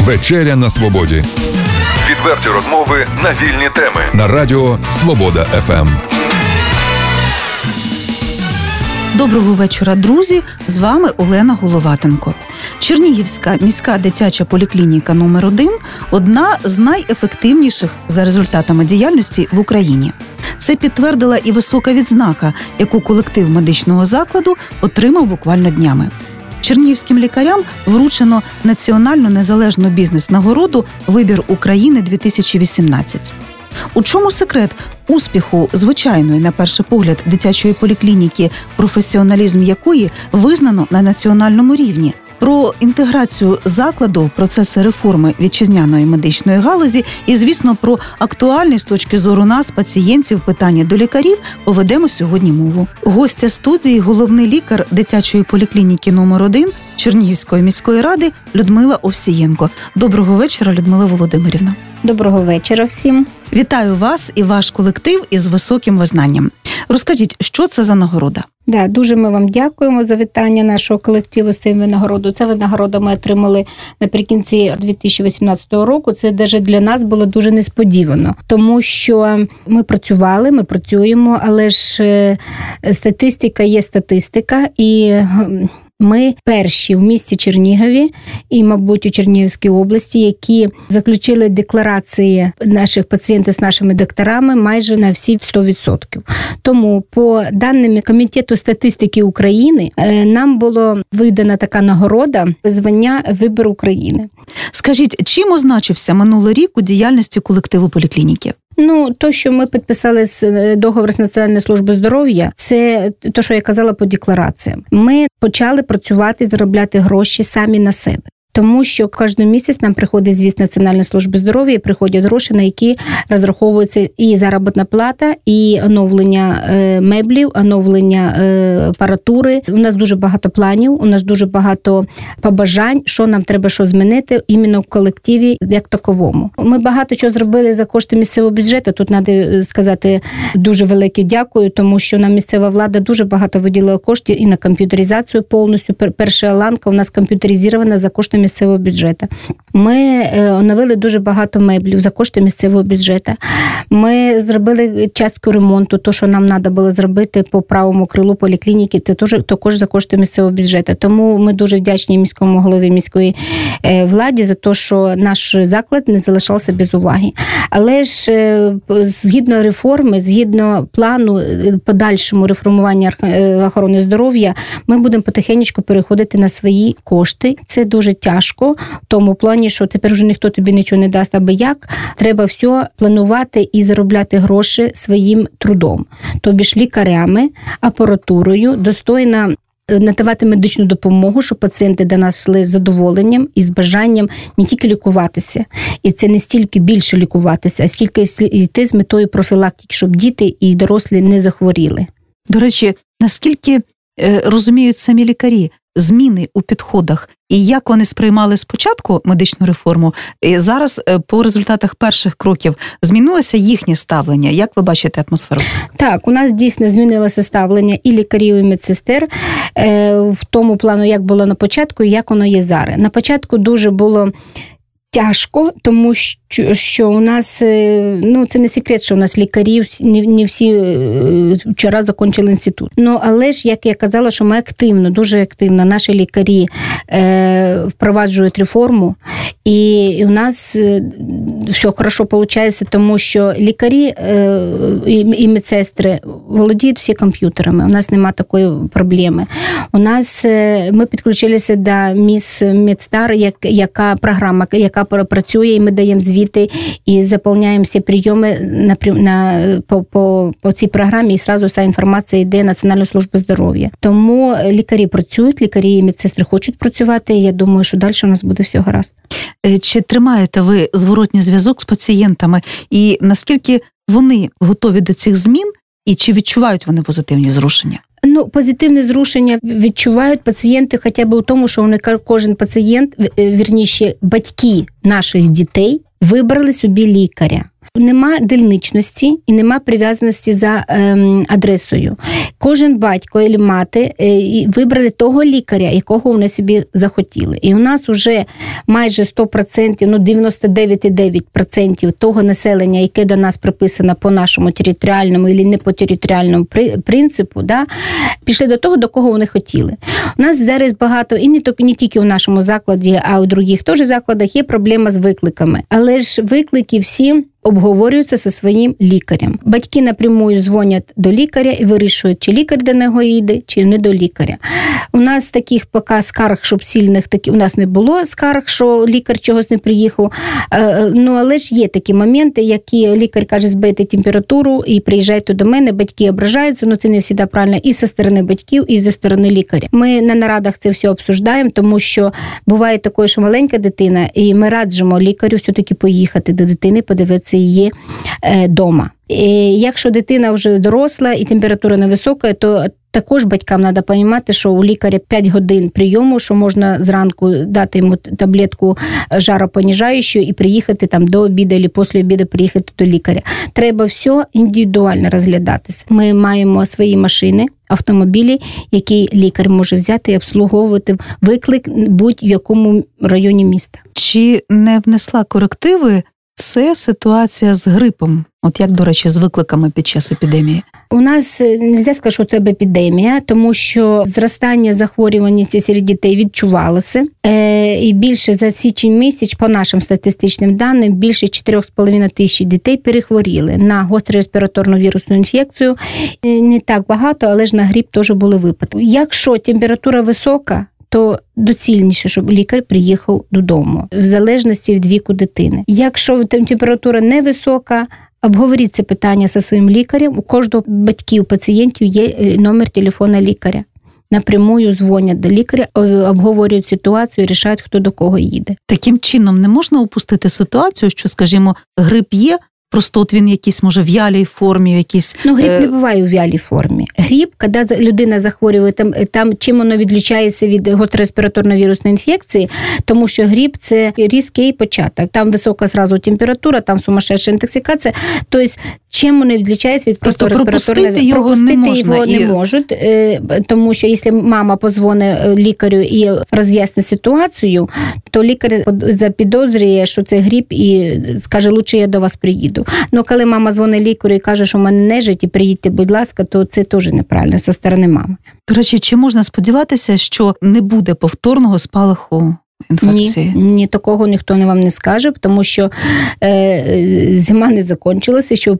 Вечеря на свободі. Відверті розмови на вільні теми. На радіо Свобода ФМ. Доброго вечора, друзі. З вами Олена Головатенко. Чернігівська міська дитяча поліклініка номер 1 одна з найефективніших за результатами діяльності в Україні. Це підтвердила і висока відзнака, яку колектив медичного закладу отримав буквально днями. Чернігівським лікарям вручено національну незалежну бізнес-нагороду Вибір України 2018 У чому секрет успіху звичайної, на перший погляд, дитячої поліклініки, професіоналізм якої визнано на національному рівні? Про інтеграцію закладу в процеси реформи вітчизняної медичної галузі і, звісно, про актуальні з точки зору нас, пацієнтів, питання до лікарів поведемо сьогодні мову. Гостя студії, головний лікар дитячої поліклініки номер 1 Чернігівської міської ради Людмила Овсієнко. Доброго вечора, Людмила Володимирівна. Доброго вечора всім. Вітаю вас і ваш колектив із високим визнанням. Розкажіть, що це за нагорода? Да, дуже ми вам дякуємо за вітання нашого колективу з цим винагороду. Це винагорода ми отримали наприкінці 2018 року. Це даже для нас було дуже несподівано, тому що ми працювали, ми працюємо, але ж е, статистика є статистика, і ми перші в місті Чернігові і, мабуть, у Чернігівській області, які заключили декларації наших пацієнтів з нашими докторами майже на всі 100%. Тому, по даним комітету статистики України, е, нам було видана така нагорода звання Вибір України. Скажіть, чим означився минулий рік у діяльності колективу поліклініки? Ну, то, що ми підписали з е, договор з Національної служби здоров'я, це те, що я казала по деклараціям. Ми почали працювати, заробляти гроші самі на себе. Тому що кожен місяць нам приходить звіт Національної служби здоров'я, приходять гроші, на які розраховується і заробітна плата, і оновлення е, меблів, оновлення е, апаратури. У нас дуже багато планів, у нас дуже багато побажань, що нам треба що змінити іменно в колективі, як таковому. Ми багато чого зробили за кошти місцевого бюджету. Тут треба сказати дуже велике дякую, тому що нам місцева влада дуже багато виділила коштів і на комп'ютеризацію повністю. Перша ланка у нас комп'ютеризована за кошти місцевого бюджету. Ми е, оновили дуже багато меблів за кошти місцевого бюджету. Ми зробили частку ремонту, то що нам треба було зробити по правому крилу поліклініки, це також за кошти місцевого бюджету. Тому ми дуже вдячні міському голові міської е, владі за те, що наш заклад не залишався без уваги. Але ж е, згідно реформи, згідно плану подальшому реформування охорони здоров'я, ми будемо потихеньку переходити на свої кошти. Це дуже тяжко тяжко, в тому плані, що тепер вже ніхто тобі нічого не дасть, аби як. Треба все планувати і заробляти гроші своїм трудом, тобі ж лікарями, апаратурою, достойна. Е, надавати медичну допомогу, щоб пацієнти до нас йшли з задоволенням і з бажанням не тільки лікуватися, і це не стільки більше лікуватися, а скільки йти з метою профілактики, щоб діти і дорослі не захворіли. До речі, наскільки розуміють самі лікарі, зміни у підходах і як вони сприймали спочатку медичну реформу, і зараз е, по результатах перших кроків змінилося їхнє ставлення. Як ви бачите атмосферу? Так, у нас дійсно змінилося ставлення і лікарів, і медсестер е, в тому плану, як було на початку, і як воно є зараз. На початку дуже було тяжко, тому що що у нас е, ну це не секрет, що у нас лікарів не, не всі е, вчора закінчили інститут. Ну але ж як я казала, що ми активно, дуже активно наші лікарі е, впроваджують реформу, і у нас е, все хорошо виходить, тому що лікарі е, і, медсестри володіють всі комп'ютерами. У нас немає такої проблеми. У нас е, ми підключилися до міс Медстар, як яка програма, яка працює, і ми даємо звіти і заповняємо всі прийоми на на по, по, по цій програмі, і зразу вся інформація йде Національна служба здоров'я. Тому лікарі працюють, лікарі і медсестри хочуть працювати. і Я думаю, що далі у нас буде все гаразд. Е, чи тримаєте ви зворотній зв'язок з пацієнтами, і наскільки вони готові до цих змін, і чи відчувають вони позитивні зрушення? Ну, позитивне зрушення відчувають пацієнти, хоча б у тому, що вони кожен пацієнт, е, вірніше, батьки наших дітей вибрали собі лікаря. Нема дільничності і нема прив'язаності за ем, адресою. Кожен батько і мати е, вибрали того лікаря, якого вони собі захотіли. І у нас вже майже 100%, ну 99,9% того населення, яке до нас приписано по нашому територіальному і не по територіальному принципу, да, пішли до того, до кого вони хотіли. У нас зараз багато, і не не тільки в нашому закладі, а у других теж закладах є проблема з викликами. Але ж виклики всі обговорюються зі своїм лікарем. Батьки напрямую дзвонять до лікаря і вирішують, чи лікар до нього їде, чи не до лікаря. У нас таких поки скарг, щоб сильних такі у нас не було скарг, що лікар чогось не приїхав. Е, е, ну але ж є такі моменти, які лікар каже, збити температуру і приїжджайте до мене. Батьки ображаються, ну це не завжди правильно і зі сторони батьків, і зі сторони лікаря. Ми на нарадах це все обсуждаємо, тому що буває таке, що маленька дитина, і ми раджимо лікарю все таки поїхати до дитини, подивитися її. Е, і Якщо дитина вже доросла і температура невисока, то також батькам треба розуміти, що у лікаря 5 годин прийому, що можна зранку дати йому таблетку жаропоніжаючу і приїхати там до обіду або після обіду приїхати до лікаря. Треба все індивідуально розглядатися. Ми маємо свої машини. Автомобілі, які лікар може взяти і обслуговувати виклик будь-в якому районі міста, чи не внесла корективи це ситуація з грипом. От як, до речі, з викликами під час епідемії? У нас е, не сказати, що це епідемія, тому що зростання захворюваності серед дітей відчувалося. Е, І більше за січень місяць, по нашим статистичним даним, більше 4,5 тисяч дітей перехворіли на гостру респіраторну вірусну інфекцію. Е, не так багато, але ж на гріп теж були випадки. Якщо температура висока, то доцільніше, щоб лікар приїхав додому, в залежності від віку дитини. Якщо температура невисока, обговоріть це питання зі своїм лікарем. У кожного батьків пацієнтів є е, номер телефона лікаря. Напрямую дзвонять до лікаря, обговорюють ситуацію, рішають, хто до кого їде. Таким чином не можна упустити ситуацію, що, скажімо, грип є, Просто от він якийсь може в вялій формі, якийсь ну гріб е... не буває у вялій формі. Гріб, коли людина захворює, там там чим воно відлічається від гострореспіраторної вірусної інфекції, тому що гріб це різкий початок. Там висока зразу температура, там сумасшедша інтоксикація. Тобто, чим вони відлічаються від просто респіраторної його пропустити не можна. його і... не можуть, е, тому що якщо мама позвонить е, лікарю і роз'яснить ситуацію, то лікар запідозрює, що це гріб, і скаже, лучше я до вас приїду приїду. Ну коли мама дзвонить лікарю і каже, що в мене нежить, і приїдьте, будь ласка, то це теж неправильно зі сторони мами. До речі, чи можна сподіватися, що не буде повторного спалаху інфекції? Ні, ні, такого ніхто не вам не скаже, тому що е, зима не закінчилася, що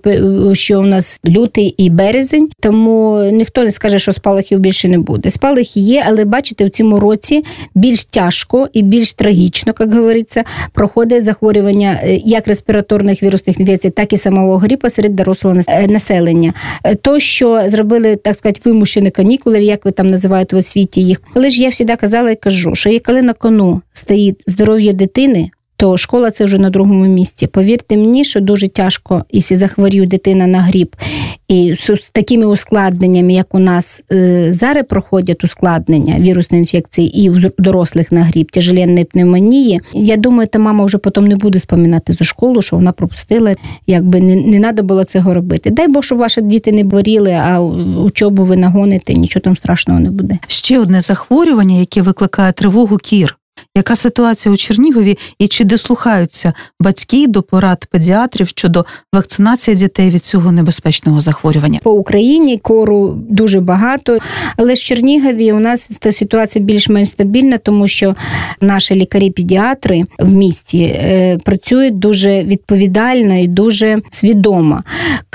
що у нас лютий і березень, тому ніхто не скаже, що спалахів більше не буде. Спалахи є, але бачите, в цьому році більш тяжко і більш трагічно, як говориться, проходить захворювання е, як респіраторних вірусних інфекцій, так і самого гріпа серед дорослого е, населення. Е, то, що зробили, так сказати, вимушені канікули, як ви там називаєте в освіті їх, але ж я завжди казала і кажу, що коли на кону стоїть здоров'я дитини, то школа це вже на другому місці. Повірте мені, що дуже тяжко, якщо захворює дитина на гріб, і з такими ускладненнями, як у нас е, зараз проходять ускладнення вірусної інфекції і у дорослих на гріб, тяжеленної пневмонії, я думаю, та мама вже потім не буде споминати за школу, що вона пропустила, якби не не треба було цього робити. Дай Бог, щоб ваші діти не боріли, а учобу ви нагоните, нічого там страшного не буде. Ще одне захворювання, яке викликає тривогу кір. Яка ситуація у Чернігові і чи дослухаються батьки до порад педіатрів щодо вакцинації дітей від цього небезпечного захворювання? По Україні кору дуже багато, але в Чернігові у нас ця ситуація більш-менш стабільна, тому що наші лікарі-педіатри в місті е, працюють дуже відповідально і дуже свідомо.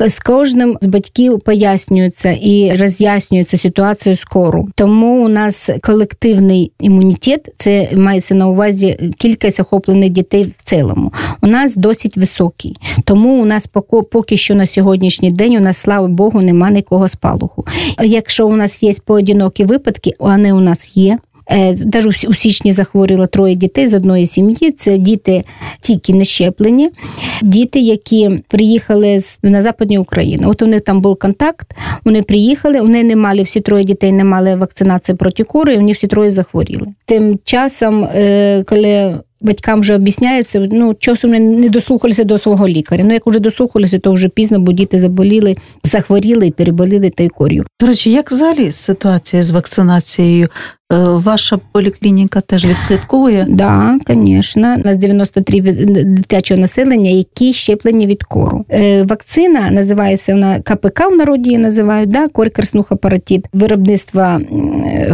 З кожним з батьків пояснюється і роз'яснюється ситуацію з кору. Тому у нас колективний імунітет це мається на увазі кількість охоплених дітей в цілому. У нас досить високий. Тому у нас поки що на сьогоднішній день у нас, слава Богу, нема нікого спалуху. Якщо у нас є поодинокі випадки, вони у нас є. Навіть е, у січні захворіло троє дітей з одної сім'ї. Це діти тільки не щеплені, діти, які приїхали з на Западній Україні. От у них там був контакт, вони приїхали, вони не мали всі троє дітей, не мали вакцинації проти кори, і вони всі троє захворіли. Тим часом, е, коли Батькам вже об'ясняється, ну часом не, не дослухалися до свого лікаря. Ну як вже дослухалися, то вже пізно, бо діти заболіли, захворіли і переболіли тайкорію. До речі, як взагалі ситуація з вакцинацією? Е, Ваша поліклініка теж відслідковує? Да, звісно. У нас 93 від- дитячого населення, які щеплені від кору. Е, вакцина називається вона КПК в народі її називають, да, корь краснуха паратит. Виробництва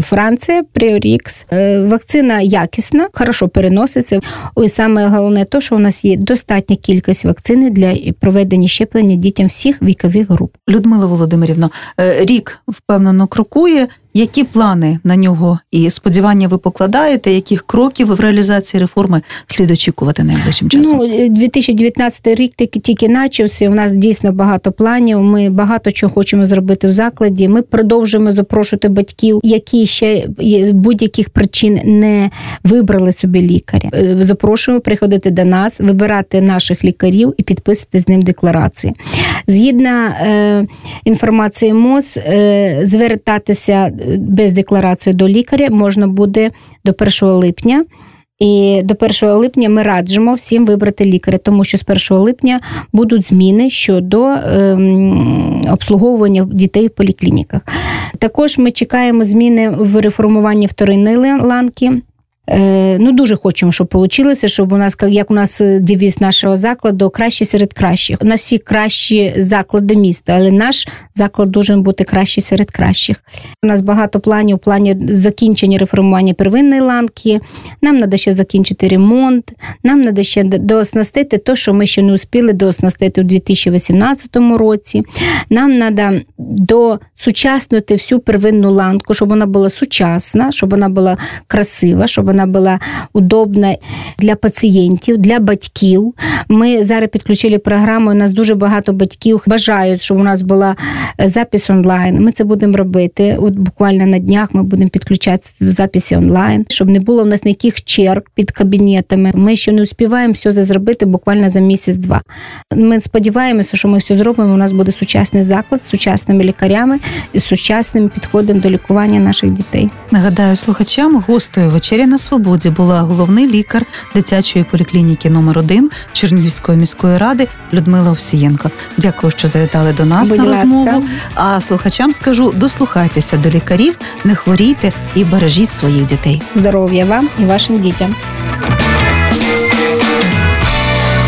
Франція, Пріорікс. Е, вакцина якісна, хорошо переноситься. І саме головне те, що у нас є достатня кількість вакцини для проведення щеплення дітям всіх вікових груп. Людмила Володимирівна, е, рік впевнено крокує. Які плани на нього і сподівання ви покладаєте? Яких кроків в реалізації реформи слід очікувати найближчим часом? Ну, е, 2019 рік тільки тільки почався. У нас дійсно багато планів. Ми багато чого хочемо зробити в закладі. Ми продовжуємо запрошувати батьків, які ще будь-яких причин не вибрали собі лікаря. Е, Запрошуємо приходити до нас, вибирати наших лікарів і підписати з ним декларації. Згідно е, інформації МОЗ, е, звертатися е, без декларації до лікаря можна буде до 1 липня. І до 1 липня ми раджимо всім вибрати лікаря, тому що з 1 липня будуть зміни щодо ем, обслуговування дітей в поліклініках. Також ми чекаємо зміни в реформуванні вторинної лан- ланки. Е, ну, дуже хочемо, щоб вийшло, щоб у нас, як у нас е, девіз нашого закладу, кращі серед кращих. У нас всі кращі заклади міста, але наш заклад дуже бути кращий серед кращих. У нас багато планів, плані закінчення реформування первинної ланки. Нам треба ще закінчити ремонт, нам треба ще дооснастити те, що ми ще не успіли дооснастити у 2018 році. Нам треба досучаснити всю первинну ланку, щоб вона була сучасна, щоб вона була красива, щоб вона була удобна для пацієнтів, для батьків. Ми зараз підключили програму. У нас дуже багато батьків бажають, щоб у нас була е, запис онлайн. Ми це будемо робити. От буквально на днях ми будемо підключати до записі онлайн, щоб не було в нас ніяких черг під кабінетами. Ми ще не успіваємо все це зробити буквально за місяць-два. Ми сподіваємося, що ми все зробимо. У нас буде сучасний заклад з сучасними лікарями і з сучасним підходом до лікування наших дітей. Нагадаю слухачам, гостею вечері на свободі була головний лікар дитячої поліклініки номер 1 Чернігівської міської ради Людмила Овсієнко. Дякую, що завітали до нас Будь на ласка. розмову. А слухачам скажу: дослухайтеся до лікарів, не хворійте і бережіть своїх дітей. Здоров'я вам і вашим дітям.